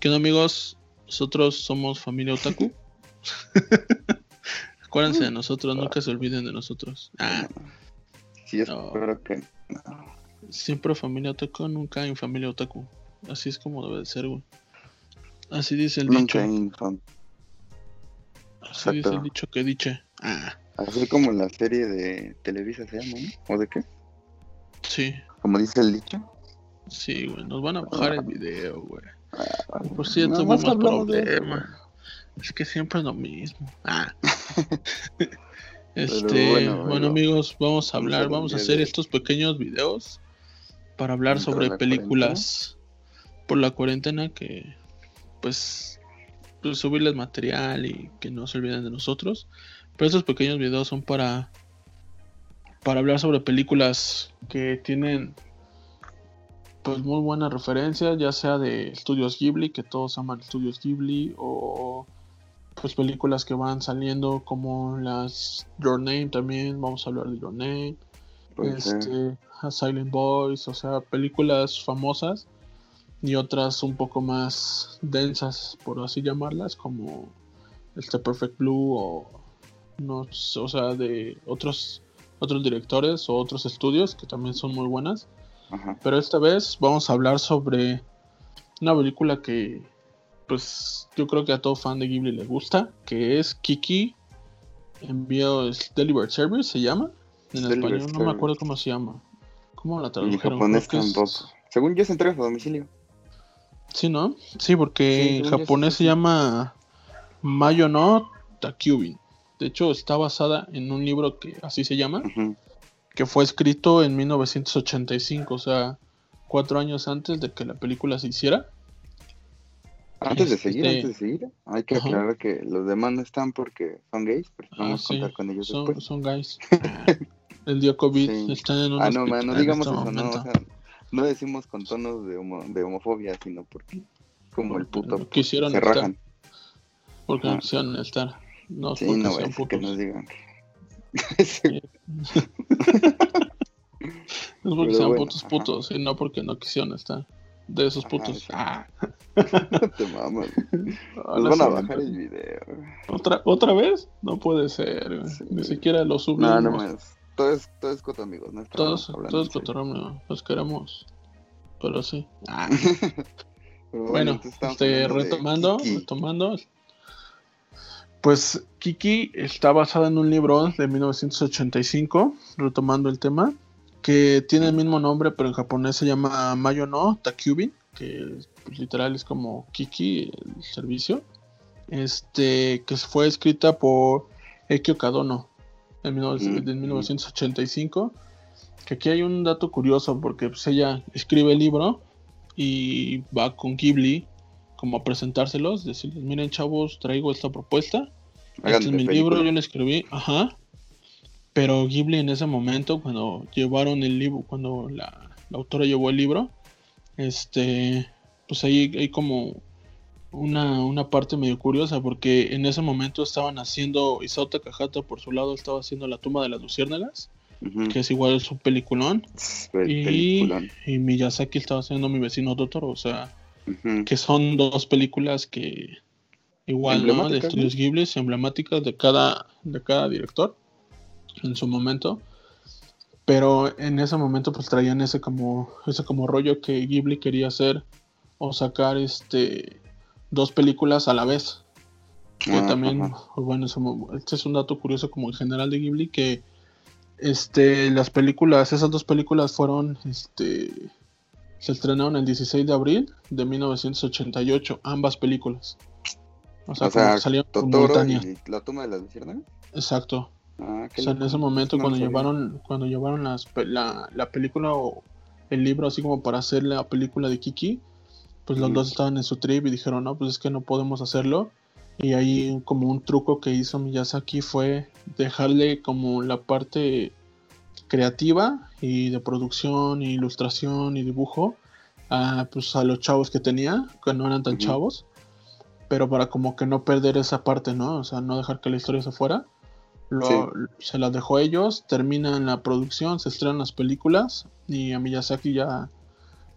¿Qué onda amigos? Nosotros somos familia Otaku. Acuérdense de nosotros, nunca se olviden de nosotros. Ah, Sí, espero que. siempre familia Otaku, nunca en familia Otaku. Así es como debe de ser, güey. Así dice el Nunca dicho. Así dice el dicho que diche. Ah, Así como la serie de Televisa se llama, ¿no? ¿O de qué? sí, Como dice el dicho. sí, güey. Nos van a bajar el video, güey. Ah, Por cierto, nada más problemas. Es que siempre es lo mismo. Ah. Este, bueno, bueno, bueno. amigos, vamos a hablar, vamos a hacer estos pequeños videos para hablar sobre la películas por la cuarentena que, pues, pues, subirles material y que no se olviden de nosotros. Pero estos pequeños videos son para para hablar sobre películas que tienen pues muy buenas referencias, ya sea de estudios Ghibli, que todos aman estudios Ghibli, o pues películas que van saliendo como las Your Name también, vamos a hablar de Your Name, Puede ser. este, A Silent Boys, o sea, películas famosas y otras un poco más densas, por así llamarlas, como este Perfect Blue o no, o sea, de otros otros directores o otros estudios que también son muy buenas. Ajá. Pero esta vez vamos a hablar sobre una película que, pues, yo creo que a todo fan de Ghibli le gusta, que es Kiki Envío es Delivery Service, se llama. En español no me acuerdo cómo se llama. ¿Cómo la Y en tradujeron? japonés que es- tampoco. Según yo, se entrega a domicilio. Sí, ¿no? Sí, porque Sí, en japonés se llama Mayo no Takyubin. De hecho, está basada en un libro que así se llama, Ujú. Que fue escrito en 1985, o sea, cuatro años antes de que la película se hiciera. Antes de Este- seguir, antes de seguir, hay que Ajá. aclarar que los demás no están porque son gays, pero Ah, vamos a contar con ellos son, después. son guys. El dio COVID, Sí. están en un Ah, no, man, no digamos este eso, no, o momento. sea, no decimos con tonos de, homo- de homofobia, sino porque como el puto no quisieron se estar, rajan. porque no Ah. quisieron estar. No, Sí, porque no decir que nos digan. No es porque sean bueno, putos ajá. putos, sino porque no quisieron estar. De esos putos. Ah. Te mamas. Nos van a sí, bajar el video. ¿Otra, ¿Otra vez? No puede ser. Sí. Ni siquiera lo subimos. No, no más. Todo es, todo es coto, amigos. No todos, todos cotorreo, los queremos. Pero sí. Ah, Pero bueno, estamos este, retomando, retomando. Pues Kiki está basada en un libro de 1985, retomando el tema, que tiene el mismo nombre, pero en japonés se llama Mayo no Takyubin, que pues, literal es como Kiki, el servicio. Este, que fue escrita por Ekio Kadono en, 19- Mm, mm. 1985. Que aquí hay un dato curioso, porque pues, ella escribe el libro y va con Ghibli como a presentárselos, decirles, miren chavos, traigo esta propuesta, este es mi película. libro, yo lo escribí, ajá. Pero Ghibli en ese momento, cuando llevaron el libro, cuando la, la autora llevó el libro, este, pues ahí hay como una, una parte medio curiosa, porque en ese momento estaban haciendo, Isao Takahata por su lado estaba haciendo La tumba de las luciérnagas, que es igual su peliculón, Pel- y, peliculón. y Miyazaki estaba haciendo Mi vecino Totoro, o sea, Que son dos películas que igual, ¿no? De estudios Ghibli, emblemáticas de cada, de cada director en su momento. Pero en ese momento pues traían ese como, ese como rollo que Ghibli quería hacer o sacar este dos películas a la vez. Que Ah, también, pues, bueno, este es un dato curioso como en general de Ghibli que este las películas, esas dos películas fueron este se estrenaron el 16 de abril de 1988, ambas películas. O sea, O como sea, salieron y la toma de las luciérnagas. Exacto. Ah, O sea, en ese momento No cuando sabía. llevaron cuando llevaron las la, la película o el libro así como para hacer la película de Kiki, pues los dos estaban en su trip y dijeron, no, pues es que no podemos hacerlo. Y ahí como un truco que hizo Miyazaki fue dejarle como la parte creativa y de producción, y ilustración y dibujo a, pues, a los chavos que tenía, que no eran tan chavos, pero para como que no perder esa parte, ¿no? O sea, no dejar que la historia se fuera. Lo- Se las dejó a ellos, terminan la producción, se estrenan las películas y a Miyazaki ya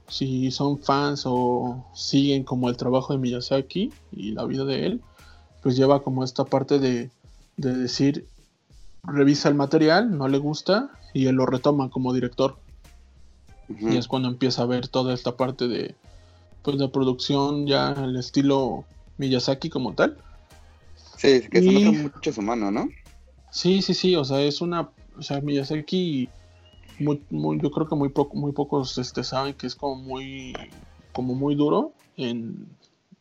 si son fans o siguen como el trabajo de Miyazaki y la vida de él, pues lleva como esta parte de, de decir, revisa el material, no le gusta y él lo retoma como director. Y es cuando empieza a ver toda esta parte de, pues, de producción, ya el estilo Miyazaki como tal. Sí, que se nota mucho su mano, ¿no? Sí, sí, sí, o sea, es una, o sea, Miyazaki, muy, muy, yo creo que muy, muy pocos este, saben que es como muy, como muy duro en,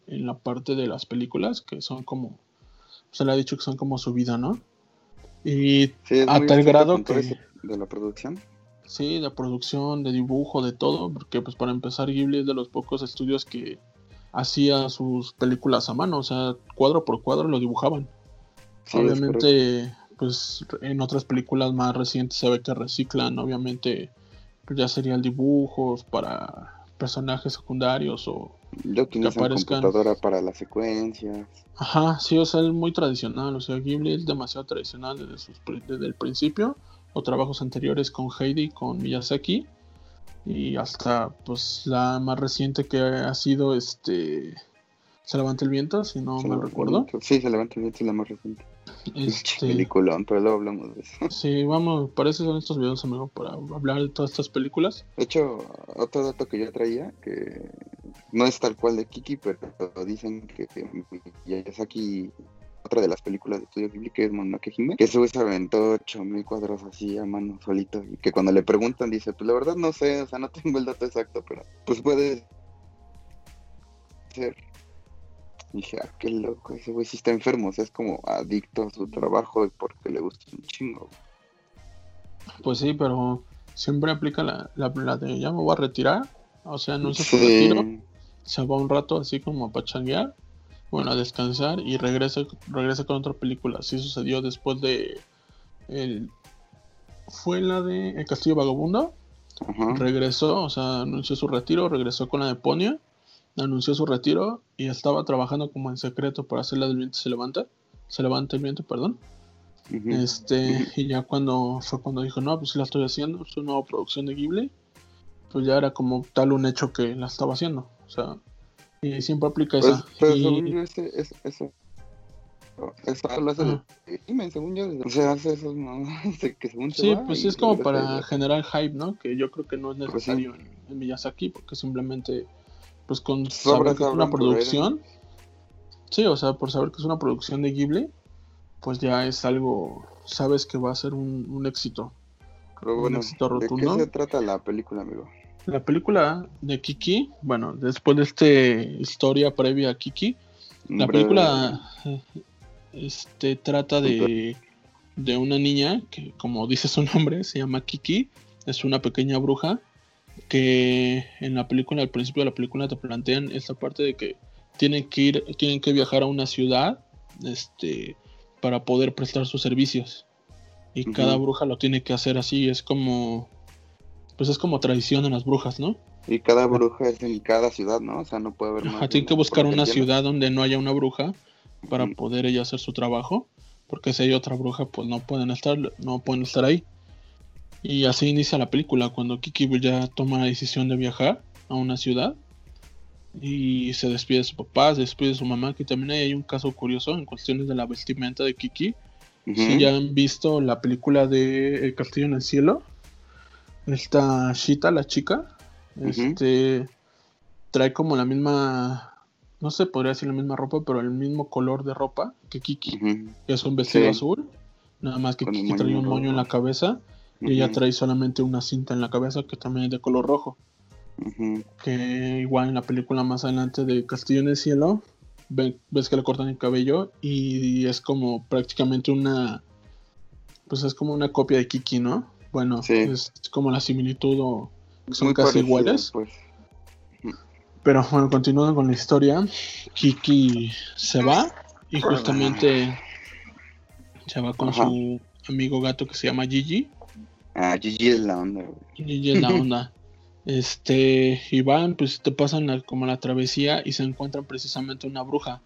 en la parte de las películas, que son como, se le ha dicho que son como su vida, ¿no? Y a tal grado que... De la producción. Sí, de producción, de dibujo, de todo, porque pues para empezar Ghibli es de los pocos estudios que hacía sus películas a mano, o sea, cuadro por cuadro lo dibujaban. obviamente, pues en otras películas más recientes se ve que reciclan, obviamente, pues, ya serían dibujos para personajes secundarios o que aparezcan. computadora para las secuencias. Ajá, sí, o sea, es muy tradicional, o sea, Ghibli es demasiado tradicional desde, sus, desde el principio, o trabajos anteriores con Heidi, con Miyazaki, y hasta pues la más reciente que ha sido este se levanta el viento si no me recuerdo sí se levanta el viento es la más reciente este peliculón pero luego hablamos de eso sí vamos para eso son estos videos amigo para hablar de todas estas películas de hecho otro dato que yo traía que no es tal cual de Kiki pero dicen que Miyazaki otra de las películas de Estudio Ghibli, que es Mononoke Hime, que se aventó 8000 cuadros así a mano solito, y que cuando le preguntan dice, pues la verdad no sé, o sea, no tengo el dato exacto, pero pues puede ser. Dije, ah, qué loco, ese güey sí está enfermo, o sea, es como adicto a su trabajo porque le gusta un chingo. Pues sí, pero siempre aplica la, la, de ya me voy a retirar, o sea, no se retiro, se va un rato así como a pachanguear bueno, a descansar y regresa, regresa con otra película. Así sucedió después de... El, fue la de El Castillo Vagabundo. Regresó, o sea, anunció su retiro, regresó con la de Ponia, anunció su retiro y estaba trabajando como en secreto para hacer la del viento se levanta. Se levanta el viento, perdón. Este, y ya cuando fue cuando dijo, no, pues la estoy haciendo, es una nueva producción de Ghibli, pues ya era como tal un hecho que la estaba haciendo. O sea, y siempre aplica pues, esa. Pero según yo, ese, ese, eso. Eso lo hace de según yo. O sea, hace eso, no, que según Sí, pues sí, es como para generar hype, ¿no? Que yo creo que no es pues necesario en, Miyazaki, porque simplemente, pues con saber que es una producción. Sí, o sea, por saber que es una producción de Ghibli, pues ya es algo, sabes que va a ser un, un éxito. Pero bueno, un éxito rotundo. ¿de qué se trata la película, amigo? La película de Kiki, bueno, después de esta historia previa a Kiki, la película este, trata de, de una niña que, como dice su nombre, se llama Kiki, es una pequeña bruja que en la película, al principio de la película te plantean esta parte de que tienen que ir, tienen que viajar a una ciudad, este, para poder prestar sus servicios. Y cada bruja lo tiene que hacer así, es como pues es como tradición en las brujas, ¿no? Y cada bruja es en cada ciudad, ¿no? O sea, no puede haber más. Tiene que buscar una ciudad donde no haya una bruja para poder ella hacer su trabajo, porque si hay otra bruja, pues no pueden estar, no pueden estar ahí. Y así inicia la película, cuando Kiki ya toma la decisión de viajar a una ciudad y se despide de su papá, se despide de su mamá, que también hay un caso curioso en cuestiones de la vestimenta de Kiki. Si ya han visto la película de El Castillo en el Cielo, esta Shita, la chica, este trae como la misma, no sé, podría decir la misma ropa, pero el mismo color de ropa que Kiki, que es un vestido azul, nada más que Kiki trae un moño en la cabeza y ella trae solamente una cinta en la cabeza que también es de color rojo. Que igual en la película más adelante de Castillo en el Cielo, ves que le cortan el cabello y es como prácticamente una, pues es como una copia de Kiki, ¿no? Bueno, es como la similitud o son casi iguales. Pues. Pero bueno, continuando con la historia, Kiki se va y justamente se va con su amigo gato que se llama Gigi. Ah, Gigi es la onda. Gigi es la onda. este, y van, pues te pasan como la travesía y se encuentran precisamente una bruja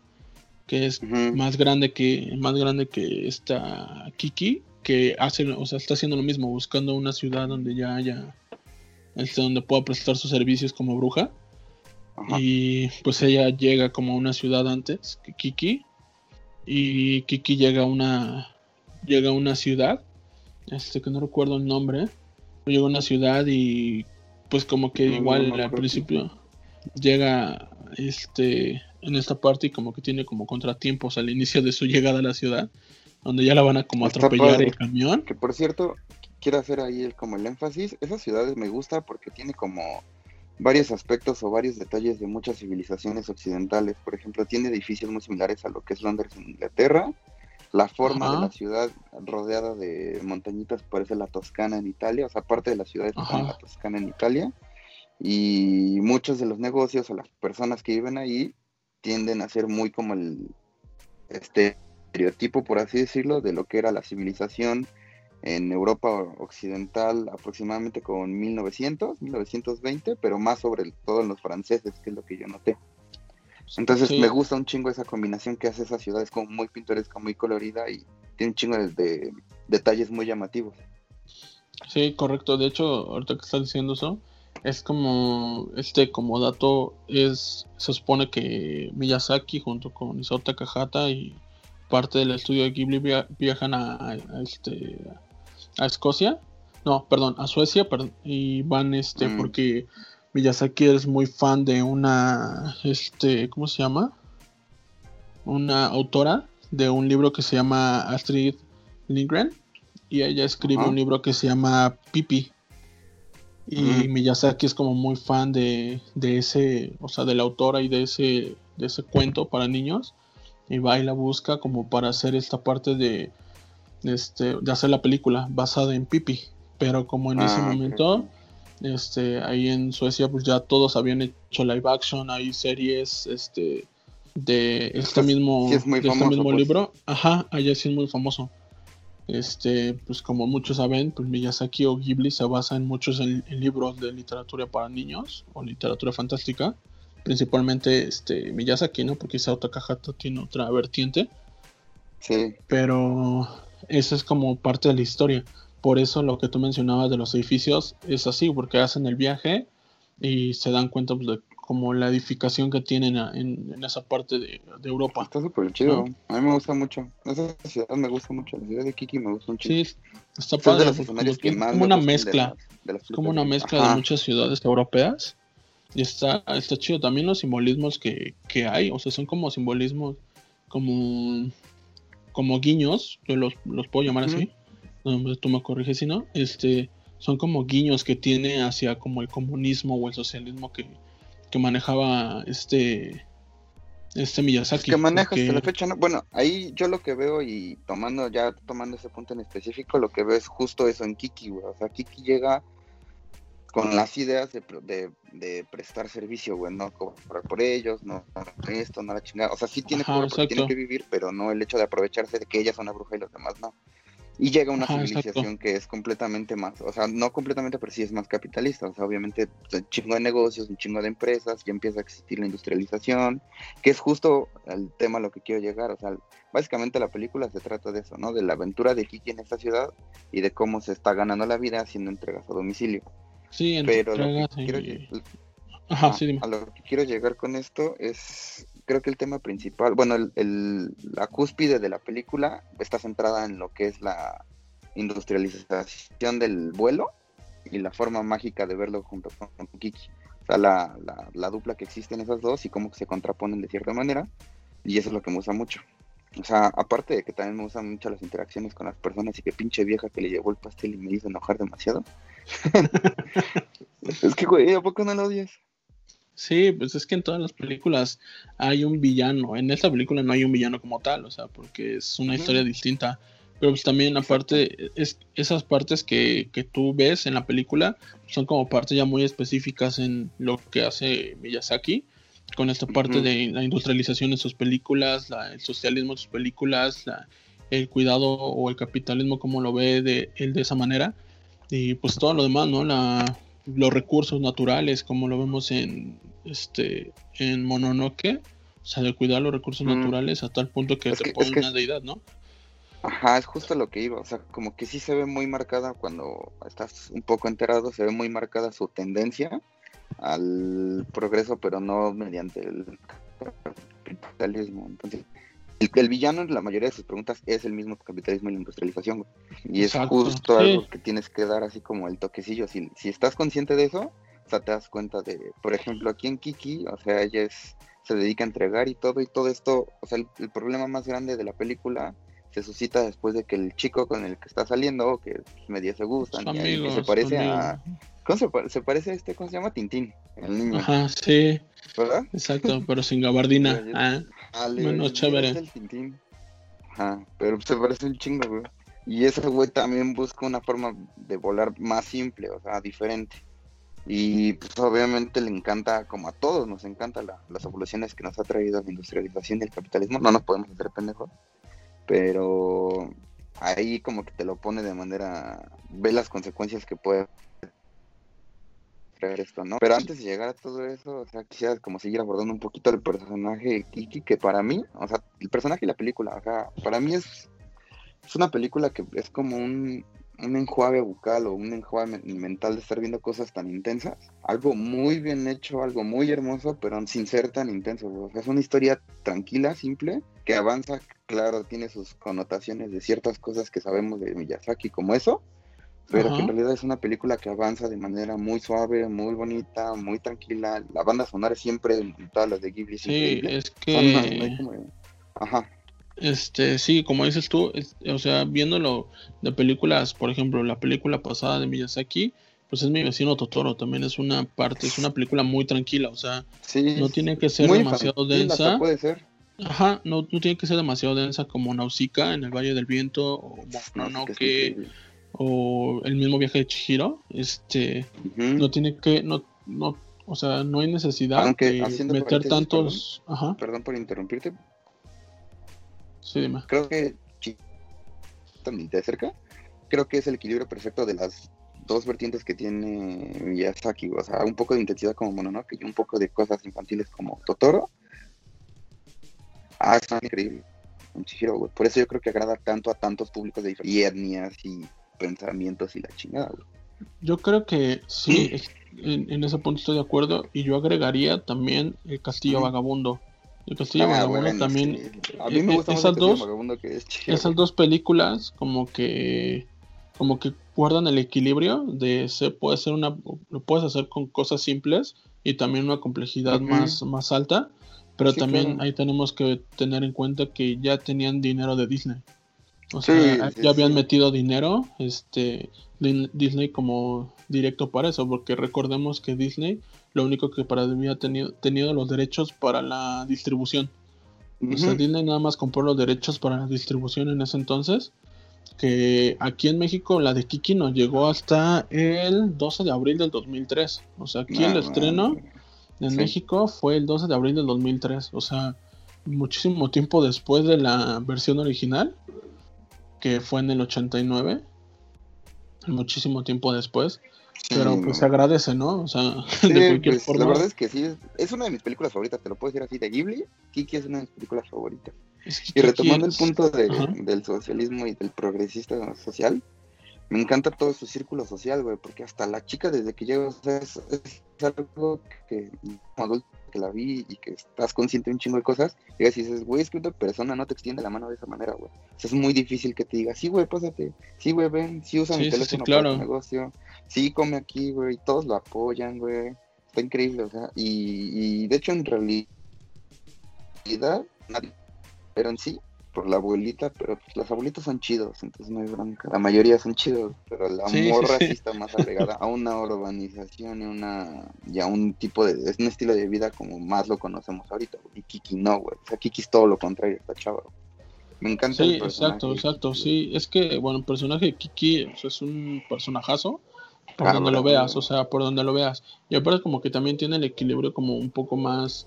que es más grande que más grande que esta Kiki que hace, o sea, está haciendo lo mismo, buscando una ciudad donde ya haya este, donde pueda prestar sus servicios como bruja. Y pues ella llega como a una ciudad antes que Kiki. Y Kiki llega a una. Llega a una ciudad. Este que no recuerdo el nombre. Llega a una ciudad y pues como que igual al principio llega este en esta parte y como que tiene como contratiempos al inicio de su llegada a la ciudad, donde ya la van a como atropellar el camión. Que por cierto, quiero hacer ahí el, como el énfasis, esas ciudades me gusta porque tiene como varios aspectos o varios detalles de muchas civilizaciones occidentales. Por ejemplo, tiene edificios muy similares a lo que es Londres en Inglaterra. La forma de la ciudad rodeada de montañitas parece la Toscana en Italia, o sea, parte de la ciudad es la Toscana en Italia. Y muchos de los negocios o las personas que viven ahí tienden a ser muy como el este estereotipo, por así decirlo, de lo que era la civilización en Europa occidental aproximadamente con 1900, 1920, pero más sobre todo en los franceses, que es lo que yo noté. Entonces me gusta un chingo esa combinación que hace esa ciudad, es como muy pintoresca, muy colorida y tiene un chingo de, detalles muy llamativos. Sí, correcto. De hecho, ahorita que estás diciendo eso, es como, este, como dato, es, se supone que Miyazaki junto con Isao Takahata y parte del estudio de Ghibli viajan a, este, a Escocia, no, perdón, a Suecia, y van, este, mm. porque Miyazaki es muy fan de una, este, ¿cómo se llama? Una autora de un libro que se llama Astrid Lindgren, y ella escribe un libro que se llama Pipi. Y Miyazaki es como muy fan de, de, ese, o sea, de la autora y de ese, de ese cuento para niños. Y va y la busca como para hacer esta parte de, este, de hacer la película basada en Pipi. Pero como en ese ah, momento, este, ahí en Suecia, pues ya todos habían hecho live action, hay series, este, de este mismo, este mismo pues. libro. Ajá, allá sí es muy famoso. Este, pues como muchos saben, pues Miyazaki o Ghibli se basa en muchos libros de literatura para niños o literatura fantástica, principalmente este Miyazaki, ¿no? Porque Isao Takahata tiene otra vertiente. Sí. Pero eso es como parte de la historia. Por eso lo que tú mencionabas de los edificios es así, porque hacen el viaje y se dan cuenta pues, de como la edificación que tienen en, esa parte de, Europa. Está súper chido. A mí me gusta mucho. Esa ciudad me gusta mucho. La ciudad de Kiki me gusta mucho. Sí, está padre. Es como, una mezcla. como una mezcla de muchas ciudades europeas. Y está, está chido. También los simbolismos que, que hay. O sea, son como simbolismos como como guiños, yo los, puedo llamar así, tú me corriges si no, este, son como guiños que tiene hacia como el comunismo o el socialismo que, manejaba este este Miyazaki. que maneja hasta la fecha, ¿no? Bueno, ahí yo lo que veo y tomando ya tomando ese punto en específico, lo que veo es justo eso en Kiki, güey. O sea, Kiki llega con las ideas de, de, prestar servicio, güey, no cobrar por ellos, no, esto, no la chingada. O sea, sí tiene, tiene que vivir, pero no el hecho de aprovecharse de que ella es una bruja y los demás no. Y llega una civilización que es completamente más, o sea, no completamente, pero sí es más capitalista. O sea, obviamente un chingo de negocios, un chingo de empresas, ya empieza a existir la industrialización, que es justo el tema a lo que quiero llegar. O sea, básicamente la película se trata de eso, ¿no? De la aventura de Kiki en esta ciudad y de cómo se está ganando la vida haciendo entregas a domicilio. Sí, pero lo que, quiero, a lo que quiero llegar con esto es, creo que el tema principal, bueno, el, la cúspide de la película está centrada en lo que es la industrialización del vuelo y la forma mágica de verlo junto con, Kiki. O sea, la, la, la, dupla que existe en esas dos y cómo se contraponen de cierta manera. Y eso es lo que me gusta mucho. O sea, aparte de que también me gustan mucho las interacciones con las personas y que pinche vieja que le llevó el pastel y me hizo enojar demasiado. es que, güey, ¿a poco no lo odias? Sí, pues es que en todas las películas hay un villano. En esta película no hay un villano como tal, o sea, porque es una historia distinta. Pero pues también aparte, es, esas partes que, que, tú ves en la película son como partes ya muy específicas en lo que hace Miyazaki, con esta parte de la industrialización de sus películas, el socialismo de sus películas, el cuidado o el capitalismo como lo ve de él de esa manera. Y pues todo lo demás, ¿no? La, los recursos naturales, como lo vemos en este en Mononoke, o sea, de cuidar los recursos naturales a tal punto que te pone una deidad, ¿no? Ajá, es justo lo que iba, o sea, como que sí se ve muy marcada cuando estás un poco enterado, se ve muy marcada su tendencia al progreso, pero no mediante el capitalismo. Entonces, el, villano en la mayoría de sus preguntas es el mismo capitalismo y la industrialización. Y es justo algo que tienes que dar así como el toquecillo. Si, si estás consciente de eso, o sea, te das cuenta de, por ejemplo, aquí en Kiki, o sea, ella es, se dedica a entregar y todo, y todo esto, o sea, el problema más grande de la película se suscita después de que el chico con el que está saliendo, que medio se gustan, y se parece a... ¿Cómo se, parece a este? ¿Cómo se llama? Tintín, el niño. Ajá, sí. ¿Verdad? Exacto, pero sin gabardina. ah, ah bueno, chévere. el Tintín. Ajá, pero se parece un chingo, güey. Y ese güey también busca una forma de volar más simple, o sea, diferente. Y pues obviamente le encanta, como a todos, nos encanta las evoluciones que nos ha traído la industrialización y el capitalismo. No nos podemos hacer pendejos pero ahí como que te lo pone de manera, ve las consecuencias que puede traer esto, ¿no? Pero antes de llegar a todo eso, o sea, quisiera como seguir abordando un poquito el personaje de Kiki, que para mí, o sea, el personaje y la película, o sea, para mí es, es una película que es como un, un enjuague bucal o un enjuague mental de estar viendo cosas tan intensas. Algo muy bien hecho, algo muy hermoso, pero sin ser tan intenso. O sea, es una historia tranquila, simple, que avanza, claro, tiene sus connotaciones de ciertas cosas que sabemos de Miyazaki como eso, pero que en realidad es una película que avanza de manera muy suave, muy bonita, muy tranquila. La banda sonora es siempre todas las de Ghibli. Sí, es que... Ajá. Este, sí, como dices tú, o sea, viéndolo de películas, por ejemplo, la película pasada de Miyazaki, pues es mi vecino Totoro, también es una parte, es una película muy tranquila, o sea, no tiene que ser demasiado densa. Puede ser. Ajá, no, no tiene que ser demasiado densa como Nausicaa en el Valle del Viento o Mononoke o el mismo viaje de Chihiro, este, no tiene que, no, no, o sea, no hay necesidad de meter tantos, ajá. Perdón por interrumpirte, Sí, dime. Creo que también de cerca, creo que es el equilibrio perfecto de las dos vertientes que tiene Miyazaki, o sea, un poco de intensidad como Mononoke y un poco de cosas infantiles como Totoro. Ah, es increíble. Por eso yo creo que agrada tanto a tantos públicos de diferentes etnias y pensamientos y la chingada, Yo creo que sí, en, ese punto estoy de acuerdo y yo agregaría también el Castillo Vagabundo. El Castillo ah, Vagabundo también. A mí me gusta esas dos, Vagabundo que es Esas dos películas como que como que guardan el equilibrio de se puede hacer una lo puedes hacer con cosas simples y también una complejidad más más alta, pero también ahí tenemos que tener en cuenta que ya tenían dinero de Disney. O sea, ya habían metido dinero, este Disney como directo para eso, porque recordemos que Disney lo único que para mí ha tenido, tenido los derechos para la distribución. O sea, Disney nada más compró los derechos para la distribución en ese entonces. Que aquí en México la de Kiki nos llegó hasta el 12 de abril del 2003. O sea, aquí el estreno en México fue el 12 de abril del 2003. O sea, muchísimo tiempo después de la versión original, que fue en el 89. Muchísimo tiempo después. Pero pues se agradece, ¿no? O sea, de cualquier pues, forma. La verdad es que sí, es, una de mis películas favoritas, te lo puedo decir así, de Ghibli, Kiki es una de mis películas favoritas. y retomando el punto del socialismo y del progresista social, me encanta todo su círculo social, güey, porque hasta la chica desde que llega, o sea, es, algo que como adulto que la vi y que estás consciente de un chingo de cosas, y dices, güey, es que una persona no te extiende la mano de esa manera, güey. O sea, es muy difícil que te diga, sí, güey, pásate, sí, güey, ven, sí usa mi teléfono para tu negocio, sí, come aquí, güey, todos lo apoyan, güey. Está increíble, o sea, y, y de hecho en realidad, nadie, pero en sí, por la abuelita, pero pues las abuelitas son chidos, entonces no hay bronca. La mayoría son chidos, pero la morra sí está más agregada a una urbanización y una y a un tipo de es un estilo de vida como más lo conocemos ahorita, y Kiki no, güey. O sea, Kiki es todo lo contrario, está chava. Me encanta Sí, exacto, exacto, sí, es que bueno, el personaje de Kiki es un personajazo por donde lo veas, o sea, por donde lo veas. Y aparte como que también tiene el equilibrio como un poco más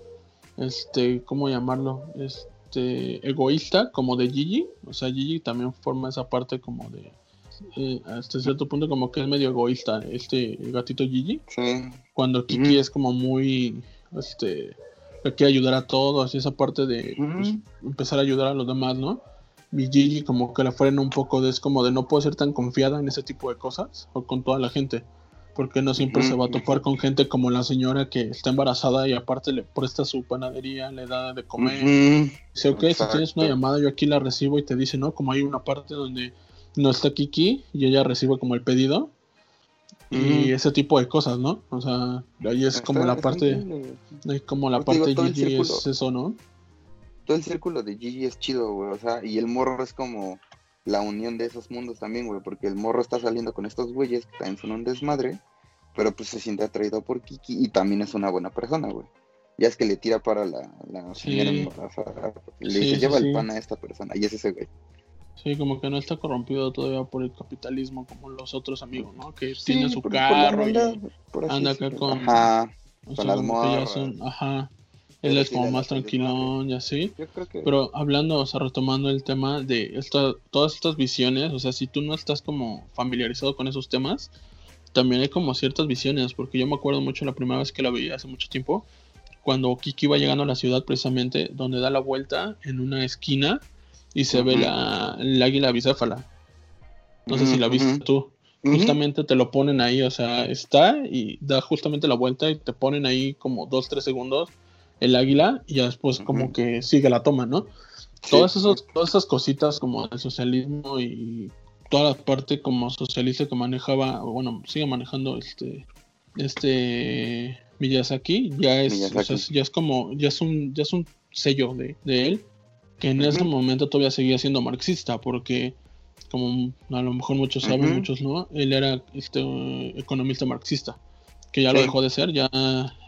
este, ¿cómo llamarlo? Este este, egoísta como de Gigi. O sea, Gigi también forma esa parte como de... Eh, hasta cierto punto como que es medio egoísta este gatito Gigi. Cuando Kiki es como muy... Este, que quiere ayudar a todos y esa parte de pues, empezar a ayudar a los demás, ¿no? y Gigi como que la frena un poco de es como de no puedo ser tan confiada en ese tipo de cosas o con toda la gente porque no siempre se va a topar con gente como la señora que está embarazada y aparte le presta su panadería, le da de comer. Dice, ok, si tienes una llamada yo aquí la recibo y te dice, ¿no? Como hay una parte donde no está Kiki y ella recibe como el pedido y ese tipo de cosas, ¿no? O sea, ahí es como la parte, ahí como la parte de Gigi es eso, ¿no? Todo el círculo de Gigi es chido, güey, o sea, y el morro es como la unión de esos mundos también, güey, porque el morro está saliendo con estos güeyes que también son un desmadre, pero pues se siente atraído por Kiki y también es una buena persona, güey. Ya es que le tira para la, la señora le dice, lleva el pan a esta persona, y es ese güey. Sí, como que no está corrompido todavía por el capitalismo como los otros amigos, ¿no? Que tiene su carro y anda acá con... Ajá, con las Ajá, él es como más tranquilón y así. Pero hablando, o sea, retomando el tema de esta, todas estas visiones, o sea, si tú no estás como familiarizado con esos temas, también hay como ciertas visiones, porque yo me acuerdo mucho la primera vez que la vi hace mucho tiempo, cuando Kiki va llegando a la ciudad precisamente, donde da la vuelta en una esquina y se ve la, el águila bicéfala. No sé si la viste tú. Justamente te lo ponen ahí, o sea, está y da justamente la vuelta y te ponen ahí como dos, tres segundos el águila y ya después como que sigue la toma, ¿no? Todas, esos, todas esas cositas como el socialismo y toda la parte como socialista que manejaba, bueno, sigue manejando este este Miyazaki, ya es, ya es como, ya es un, ya es un sello de, él, que en ese momento todavía seguía siendo marxista, porque como a lo mejor muchos saben, muchos no, él era este economista marxista que ya lo dejó de ser, ya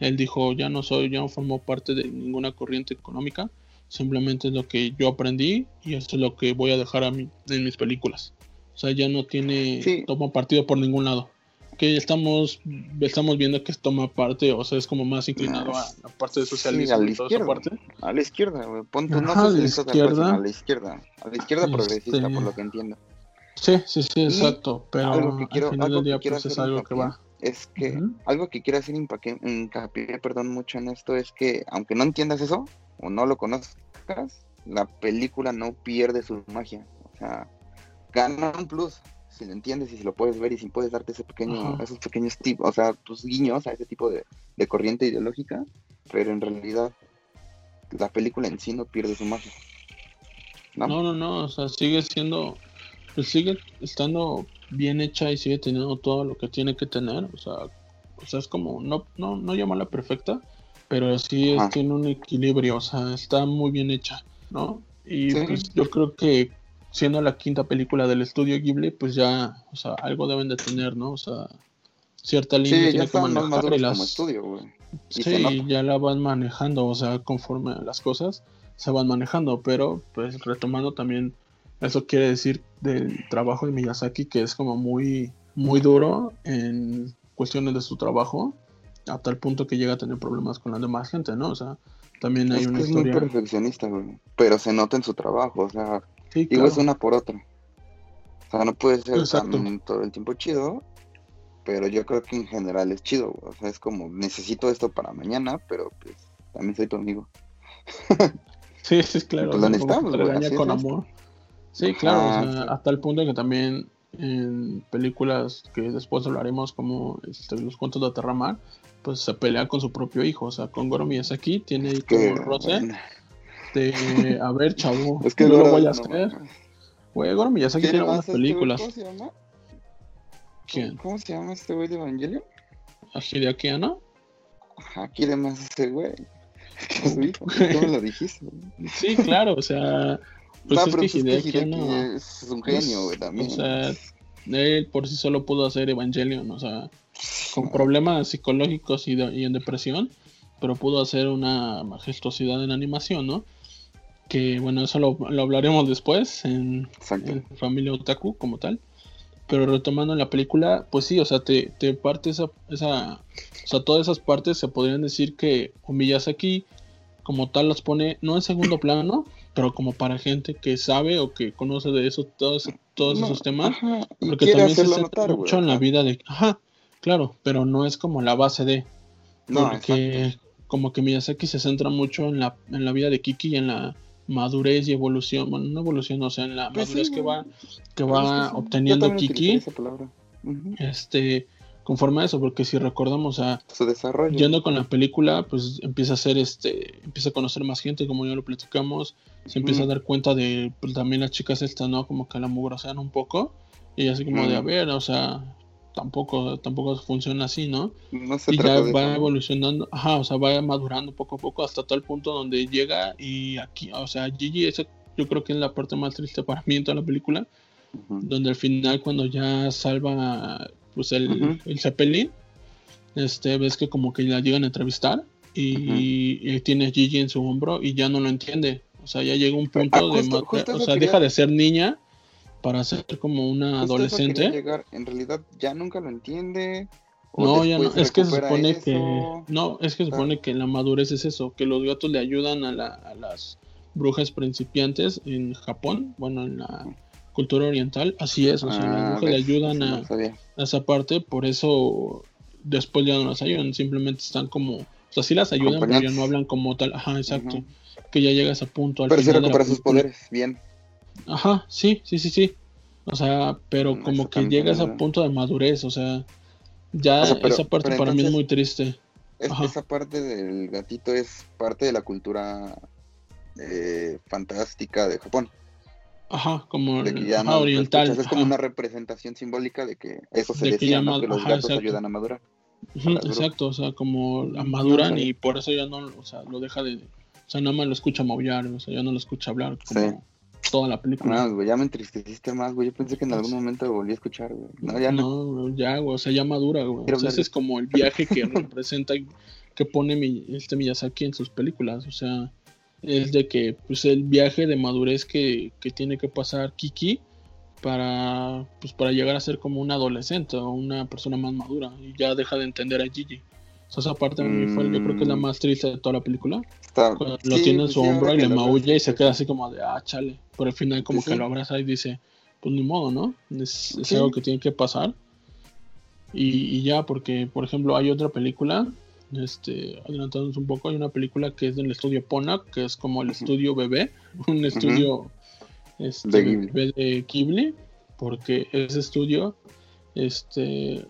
él dijo, ya no soy, ya no formo parte de ninguna corriente económica, simplemente es lo que yo aprendí y esto es lo que voy a dejar a mí en mis películas. O sea, ya no tiene, toma partido por ningún lado. Que estamos, estamos viendo que toma parte, o sea, es como más inclinado a la parte de socialismo. a la izquierda, parte. a la izquierda, pon tu no a la izquierda. a la izquierda, a la izquierda progresista, por lo que entiendo. Sí, sí, sí, exacto, pero algo que quiero, al final del día pues, es algo que va es que algo que quiero hacer hincapié, perdón, mucho en esto es que aunque no entiendas eso o no lo conozcas, la película no pierde su magia. O sea, gana un plus si lo entiendes y si lo puedes ver y si puedes darte ese pequeño, esos pequeños tipos, o sea, tus guiños a ese tipo de, corriente ideológica, pero en realidad la película en sí no pierde su magia. ¿no? no, no, no, o sea, sigue siendo, pues sigue estando bien hecha y sigue teniendo todo lo que tiene que tener. O sea, o sea es como, no, no, no llamarla perfecta, pero sí tiene un equilibrio, o sea, está muy bien hecha, ¿no? Y pues yo creo que siendo la quinta película del estudio Ghibli, pues ya, o sea, algo deben de tener, ¿no? O sea, cierta línea tiene que manejar y las... estudio, sí, ya la van manejando, o sea, conforme a las cosas se van manejando, pero pues retomando también eso quiere decir del trabajo de Miyazaki que es como muy, muy duro en cuestiones de su trabajo, a tal punto que llega a tener problemas con la demás gente, ¿no? O sea, también hay una es muy perfeccionista, güey. Pero se nota en su trabajo, o sea, digo, es una por otra. O sea, no puede ser todo el tiempo chido, pero yo creo que en general es chido, güey. O sea, es como, necesito esto para mañana, pero pues también soy tu amigo. sí, sí, claro. Pues lo necesitamos, con amor. Sí, claro, hasta el punto que también en películas que después hablaremos como este, los cuentos de Terramar, pues se pelea con su propio hijo, o sea, con Goro Miyazaki tiene ahí como roce de, a ver, chavo, es que no lo voy a hacer. Güey, Goro Miyazaki tiene buenas este películas. ¿Cómo se llama? ¿Quién? ¿Cómo se llama este güey de Evangelion? Hideaki Anno? Ajá, quiere más ese güey. ¿Cómo lo dijiste? Sí, claro, o sea, pues es, que es un genio, güey, también. O sea, él por sí solo pudo hacer Evangelion, o sea, con problemas psicológicos y, en depresión, pero pudo hacer una majestuosidad en animación, ¿no? Que bueno, eso lo, hablaremos después en, Familia Otaku como tal. Pero retomando en la película, pues sí, o sea, te, te parte esa, esa, o sea, todas esas partes se podrían decir que aquí como tal las pone no en segundo plano, pero como para gente que sabe o que conoce de eso, todos, todos esos temas, porque también se centra mucho en la vida de, ajá, claro, pero no es como la base de, porque como que Miyazaki se centra mucho en la, en la vida de Kiki y en la madurez y evolución, bueno, no evolución, o sea, en la Pues madurez sí, que va, que va es que sí, obteniendo Kiki, esa palabra. Ujú. este, conforme a eso, porque si recordamos a Su desarrollo. yendo con la película, pues empieza a ser este, empieza a conocer más gente, como ya lo platicamos, se empieza a Ujú. dar cuenta de pues, también las chicas estas, ¿no? Como que la mugrosean un poco, y así como de, a Ujú. ver, o sea, tampoco, tampoco funciona así, ¿no? No se y ya va evolucionando, ajá, o sea, va madurando poco a poco hasta tal punto donde llega y aquí, o sea, Gigi, eso yo creo que es la parte más triste para mí en toda la película, donde al final cuando ya salva pues el, Ujú. el Zeppelin, este, ves que como que la llegan a entrevistar y, y tiene a Gigi en su hombro y ya no lo entiende, o sea, ya llega un punto Ah, de, justo- o sea, quería- deja de ser niña para ser como una Justo adolescente. llegar. En realidad ya nunca lo entiende. No, ya no, es que se supone que no, es que se Ah. supone que la madurez es eso, que los gatos le ayudan a, la- a las brujas principiantes en Japón, bueno, en la cultura oriental, así es, o sea, las Ah, brujas le ayudan a, esa parte, por eso después ya no las ayudan, simplemente están como, o sea, sí las ayudan, pero ya no hablan como tal, ajá, exacto, que ya llega a ese punto al Pero final recupera sus poderes. Bien. Ajá, sí, sí, sí, sí. O sea, pero como que también llega a punto de madurez, o sea, ya O sea, pero- esa parte para mí es entonces- muy triste. Es- esa parte del gatito es parte de la cultura eh, fantástica de Japón. Ajá, como De que ya no oriental. escuchas, Es como una representación simbólica de que eso se De que decía, ya ¿no? Que los gatos ayudan a madurar. Las brujas. exacto, o sea, como maduran y por eso ya no, o sea, lo deja de, o sea, nada más lo escucha maullar, o sea, ya no lo escucha hablar como Sí. toda la película. No, güey, ya me entristeciste más, güey. Yo pensé que en algún momento lo volví a escuchar, güey. No, ya no. No, ya, güey, o sea, ya madura, güey. O sea, ese es como el viaje que representa, que pone mi, este Miyazaki en sus películas. O sea, es de que, pues, el viaje de madurez que, que tiene que pasar Kiki para, pues, para llegar a ser como una adolescente o una persona más madura y ya deja de entender a Gigi. O sea, esa parte fue, yo creo que es la Mm. más triste de toda la película. Está- Cuando lo tiene en su sí, hombro y le maulla y se queda así como de, ah, chale. Pero al final como Sí, que lo abraza y dice, pues ni modo, ¿no? Es, algo que tiene que pasar. Y, y ya, porque, por ejemplo, hay otra película, este, adelantándonos un poco, hay una película que es del estudio Ponak, que es como el estudio bebé, un estudio este, De Ghibli. bebé de Ghibli, porque ese estudio este,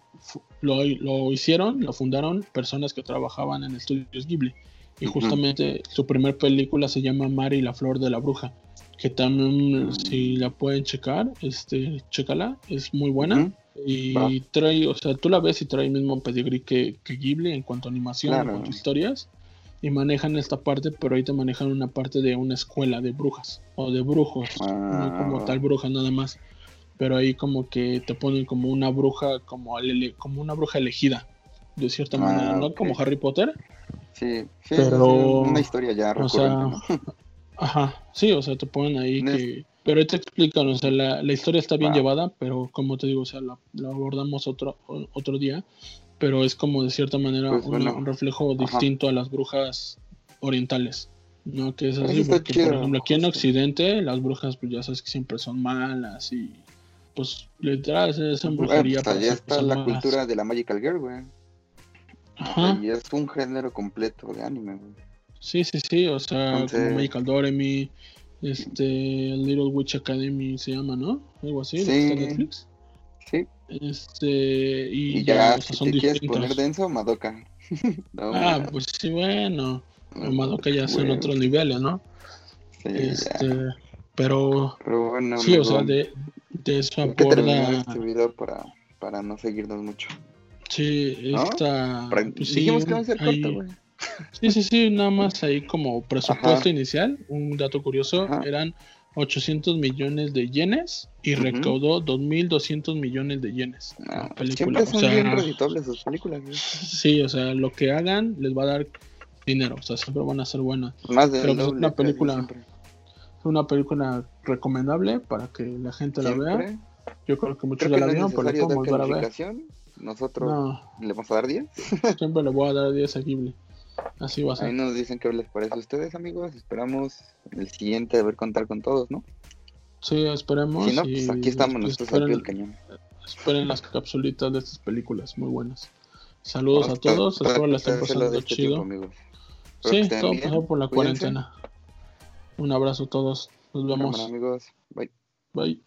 lo, lo hicieron, lo fundaron personas que trabajaban en estudios Ghibli. Y justamente su primer película se llama Mari y la flor de la bruja, que también Mm. si la pueden checar, este, chécala, es muy buena. Y Va. trae, o sea, tú la ves y trae el mismo pedigrí que, que Ghibli en cuanto a animación, Claro. en cuanto a historias. Y manejan esta parte, pero ahorita manejan una parte de una escuela de brujas o de brujos, no Ah, como va. tal bruja nada más. Pero ahí como que te ponen como una bruja, como, ele- como una bruja elegida, de cierta Ah, manera, ¿no? Como Harry Potter. Sí, sí, Pero, sí, una historia ya o recurrente, sea, ¿no? Ajá, sí, o sea, te ponen ahí No es- que... Pero ahí te explican, o sea, la, la historia está bien Va. llevada, pero como te digo, o sea, la, la abordamos otro, otro día, pero es como de cierta manera Pues, una- un reflejo ajá. distinto a las brujas orientales, ¿no? Que es Eso así, porque chido, por ejemplo aquí en. Occidente las brujas pues ya sabes que siempre son malas y pues literal es, es en brujería pues para allá está la malas. cultura de la Magical Girl, güey. Ajá, Y es un género completo de anime, güey. sí, sí, sí, o sea, Entonces- como Magical Doremi, este, Little Witch Academy se llama, ¿no? Algo así, está en Sí. Netflix. Sí, Este, y, y ya, si son te quieres distintos. poner denso, Madoka. No, Ah, pues sí, bueno. No, Madoka ya son güey. otros niveles, ¿no? Sí, ya. Este, pero Pero bueno, sí, o sea, de, de eso aborda. este video para, para no seguirnos mucho. Sí, ¿No? esta. Para- pues sí, dijimos que va a ser corto, güey. Sí, sí, sí, nada más ahí como presupuesto Ajá. inicial, un dato curioso, Ajá. eran 800 millones de yenes y Ujú. recaudó 2.200 millones de yenes. Ah, la película. siempre O son sea, bien reditables sus películas, sí, o sea, lo que hagan les va a dar dinero, o sea, siempre van a ser buenas. Más de Pero pues es una película una película recomendable para que la gente la vea. Yo creo que muchos Creo ya que la no vieron, pero la volver a ver. Nosotros No, le vamos a dar 10. siempre le voy a dar 10 a Ghibli. Así va a Ahí ser. nos dicen qué les parece a ustedes, amigos. Esperamos el siguiente a ver contar con todos, ¿no? Sí, esperemos. Si no, pues aquí estamos nosotros esperen, cañón. esperen las capsulitas de estas películas, muy buenas. Saludos a Vamos a todos, espero la de estén pasando de este chido. tiempo, que Sí, todo bien, pasó por la cuídense. cuarentena. Un abrazo a todos. Nos vemos. amigos. Bye. Bye.